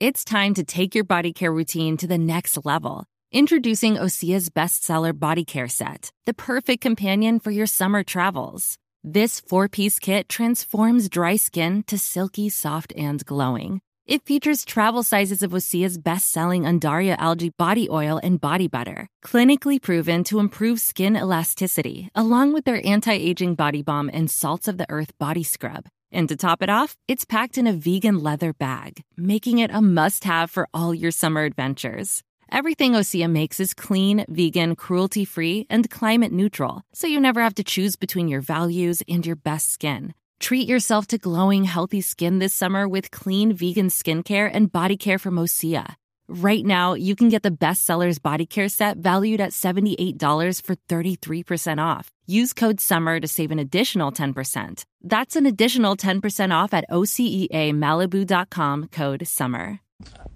It's time to take your body care routine to the next level. Introducing Osea's bestseller body care set, the perfect companion for your summer travels. This four piece kit transforms dry skin to silky, soft, and glowing. It features travel sizes of Osea's best selling Undaria algae body oil and body butter, clinically proven to improve skin elasticity, along with their anti aging body balm and salts of the earth body scrub. And to top it off, it's packed in a vegan leather bag, making it a must have for all your summer adventures. Everything Osea makes is clean, vegan, cruelty free, and climate neutral, so you never have to choose between your values and your best skin. Treat yourself to glowing, healthy skin this summer with clean vegan skincare and body care from Osea. Right now, you can get the bestsellers body care set valued at $78 for 33% off. Use code SUMMER to save an additional 10%. That's an additional 10% off at OCEAMalibu.com code SUMMER.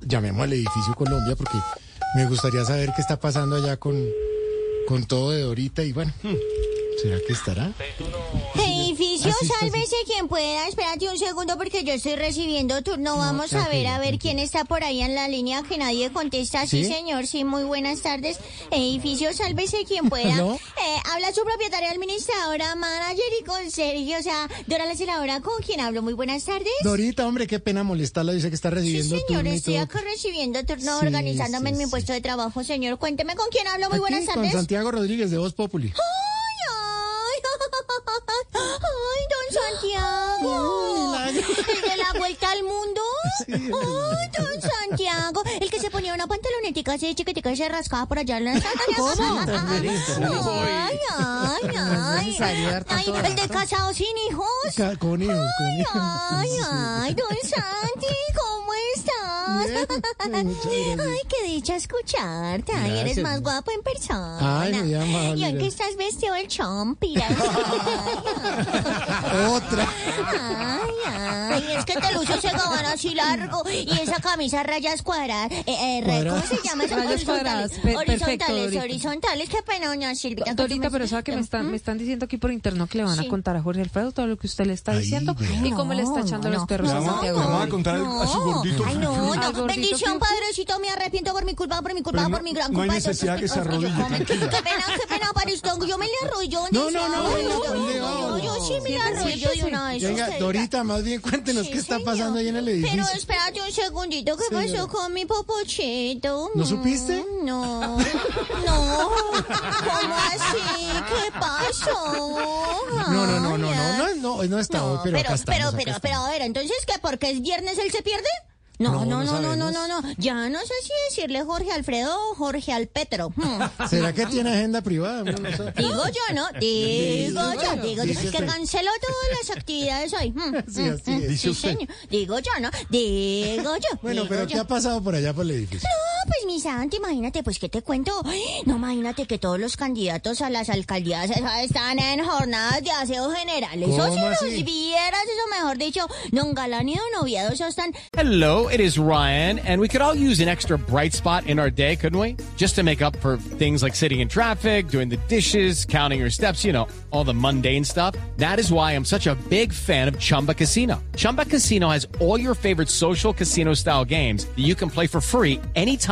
Llamemos al edificio Colombia porque me gustaría saber qué está pasando allá con, con todo de Dorita y bueno, hmm, ¿será que estará? Edificio, Así está, sálvese quien pueda. Espérate un segundo porque yo estoy recibiendo turno. Vamos a ver, a ver quién está por ahí en la línea que nadie contesta. Sí, ¿Sí? señor, sí, muy buenas tardes. Edificio, sálvese quien pueda. Eh, habla su propietaria administradora, manager y conserje. O sea, Dora la celadora, ¿con quién hablo? Muy buenas tardes. Dorita, hombre, qué pena molestarla, dice que está Sí, recibiendo señor, turno y estoy todo. acá recibiendo turno, Sí, organizándome sí, en mi sí. puesto de trabajo, señor. Cuénteme con quién hablo. Muy buenas Aquí, con tardes. Santiago Rodríguez de Voz Populi. Vuelta al mundo. Ay, don Santiago. El que se ponía una pantalonetica así chiquitica y se rascaba por allá. en la- Ay, ay, ay. Ay, el de casado sin hijos. Con hijos. Ay, ay, don Santi, ¿cómo estás? Bien. Ay, qué dicha escucharte. Ay, eres más guapo en persona. Ay, muy amable, Y aunque estás vestido el chompira. Otra. Ay, ay, es que te luces ese gabán así largo y esa camisa rayas cuadradas. Eh, eh, ¿Cómo se llama eso? Rayas cuadradas. Pe- horizontales, horizontales. Qué pena, doña Silvia. Dorita, pero sabe que me están, me están diciendo aquí por interno que le van Sí. a contar a Jorge Alfredo todo lo que usted le está diciendo y cómo le está echando no, los perros no, a no, Santiago. no, vamos a contar a su gordito. Ay, no, Al no. Gordito Bendición, padrecito, me arrepiento por mi culpa, por mi culpa, Pero no- por mi gran no hay culpa. todos necesidad que estos se que yo arrodille, tranquila. Qué pena, qué pena, padrecito. Yo me le arrodillo. No, no, no, venga, yo, ¿dónde yo, sí me le arrodillo de una vez. Venga, usted. Dorita, más bien cuéntenos Sí, qué está señor. pasando ahí en el Pero edificio. espérate un segundito, ¿qué pasó con mi popochito? ¿No Mm, supiste? No, no, ¿cómo así? ¿Qué pasó? No, no, no, no, no, no, no, no está hoy, pero, pero, acá estamos. pero, acá pero, estamos. pero, a ver, entonces, ¿qué? ¿Porque es viernes él se pierde? No, No, no, no no, no, no. Ya no sé si decirle Jorge Alfredo o Jorge Alpetro. Hmm. ¿Será que tiene agenda privada? Uno no sabe. Digo yo, ¿no? Digo yo, digo yo. Que canceló todas las actividades hoy. Hmm, Sí, así es. Dice sí, usted. Digo yo, ¿no? Digo yo. Bueno, digo pero yo. ¿qué ha pasado por allá por el edificio? No, Ah, pues mi imagínate, pues, ¿qué te cuento? No, imagínate que todos los candidatos a las alcaldías están en jornadas de aseo general. Eso ¿Cómo si los vieras, eso mejor dicho, don Galán y don Oviedo, eso están... Hello, it is Ryan, and we could all use an extra bright spot in our day, couldn't we? Just to make up for things like sitting in traffic, doing the dishes, counting your steps, you know, all the mundane stuff. That is why I'm such a big fan of Chumba Casino. Chumba Casino has all your favorite social casino style games that you can play for free anytime,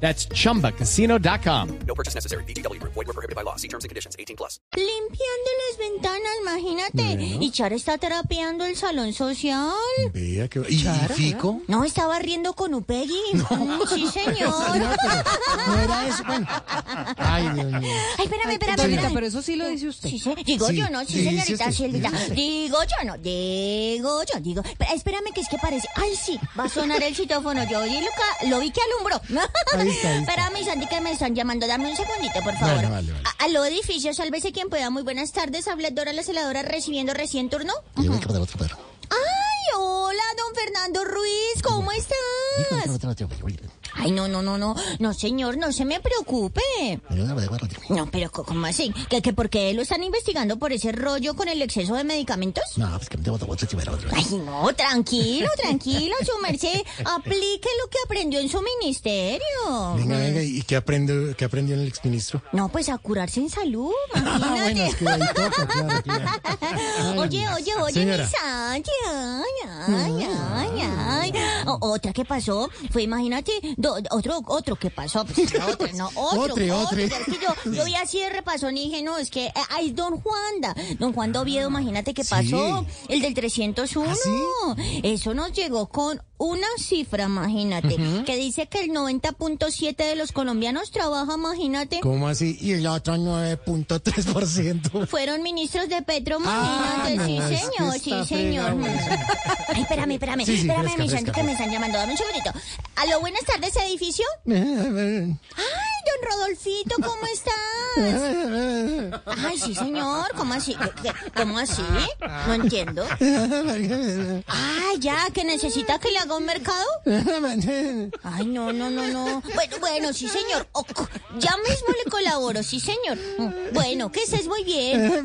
That's chumbacasino.com. No purchase necessary. VGW Group. Void were prohibited by law. See terms and conditions. 18 plus. Limpiando las ventanas, imagínate. Y Chara está terapiando el salón social. Vea que... ¿Y, y Fico? No, estaba riendo con Upegui. Mm, Sí, señor. No, pero no era eso. Bueno. Ay, Dios mío. Ay, espérame, espérame. Espérame. pero eso sí lo dice usted. Sí, sí. Digo Sí, yo, no, sí, sí, señorita usted. Digo yo, no, digo yo, digo. Espérame que es que parece. Ay, sí, va a sonar el citófono. Yo vi lo, ca- lo vi que alumbró. Ahí está. Espérame, Santi, que me están llamando. Dame un segundito, por favor. Bueno, vale, vale. A- Aló, edificio, sálvese quien pueda. Muy buenas tardes. Habla Dora la celadora recibiendo recién turno. Ay, hola, don Fernando Ruiz. ¿Cómo estás? Ay, no, no, no, no. No, señor, no se me preocupe. No, pero ¿cómo así? ¿Que, que por qué lo están investigando por ese rollo con el exceso de medicamentos? No, pues que me tengo otro chimero. Ay, no, tranquilo, tranquilo, su merced. Aplique lo que aprendió en su ministerio. Venga, venga, ¿y qué aprendió, qué aprendió en el exministro? No, pues a curarse en salud, Ah, bueno, imagínate. es que ahí toca, claro, claro. Oye, oye, oye, Señora. mi Santi, ay, ay, ay, ay. O- otra que pasó fue, imagínate, do- otro, otro que pasó, pues, otra, no, otro, Otro, otro. Es que yo, yo vi así de repasón y dije, no, es que, eh, ay, Don Juanda, Don Juan Doviedo, imagínate que Sí. pasó, el del 301. ¿Ah, sí? Eso nos llegó con una cifra, imagínate, que dice que el 90.7 de los colombianos trabaja, imagínate. ¿Cómo así? Y el otro 9.3%. Fueron ministros de Petro, Ah, imagínate, no, sí, señor, sí, señor. Ay, espérame, espérame, Sí, sí, espérame, fresca, mi fresca, santo, que me están llamando, dame un segundito. Aló, buenas tardes, edificio. Don Rodolfito, ¿cómo estás? Ay, sí, señor, ¿cómo así? ¿Qué- qué- ¿Cómo así? No entiendo. Ah, ya, que necesita que le haga un mercado. Ay, no, no, no, no. Bueno, bueno, sí, señor. O- ya mismo le colaboro, sí, señor. Bueno, que estés muy bien.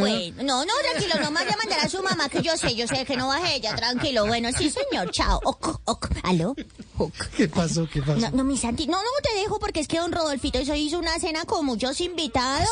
Bueno, no, no, tranquilo, no me vaya a su mamá, que yo sé, yo sé que no baje ella, tranquilo. Bueno, sí, señor, chao. Ok, ok. ¿Aló? ¿Qué pasó? ¿Qué pasó? No, no, mi Santi, no, no te dejo porque es que don Rodolfito eso hizo una cena con muchos invitados.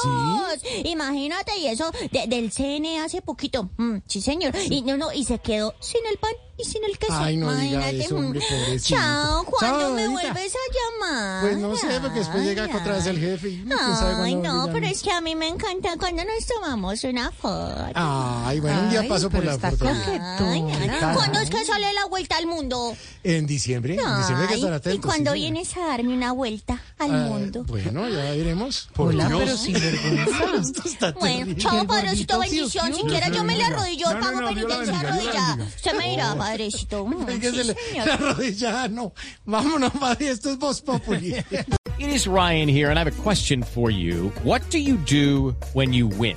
Imagínate, y eso de- del CN hace poquito. Mm, sí, señor. Y no, no, y se quedó sin el pan y sin el queso. Ay, no diga eso, hombre, pobrecito. Chao, ¿cuándo me vuelves a llamar? Pues no sé, porque después llega Ay, otra vez el jefe y sabe Ay, no, pero es que a mí me encanta cuando nos tomamos una foto. Ay, bueno, un día Ay, paso por la tal? ¿Cuándo es que sale la vuelta al mundo? En diciembre, en diciembre hay que estar ¿Y atentos. cuándo vienes a darme una vuelta al Ah, mundo? Bueno, ya veremos. Por Hola, Dios. pero sin vergüenza. Esto está Bueno, chao, padrecito, bendición. Si yo me le arrodillo, No, no, pago no, penitencia arrodillada. Usted me dirá, padrecito. Sí, la rodilla, ah, no. Vámonos, padre, esto es Voz Populi. It is Ryan here, and I have a question for you. What do you do when you win?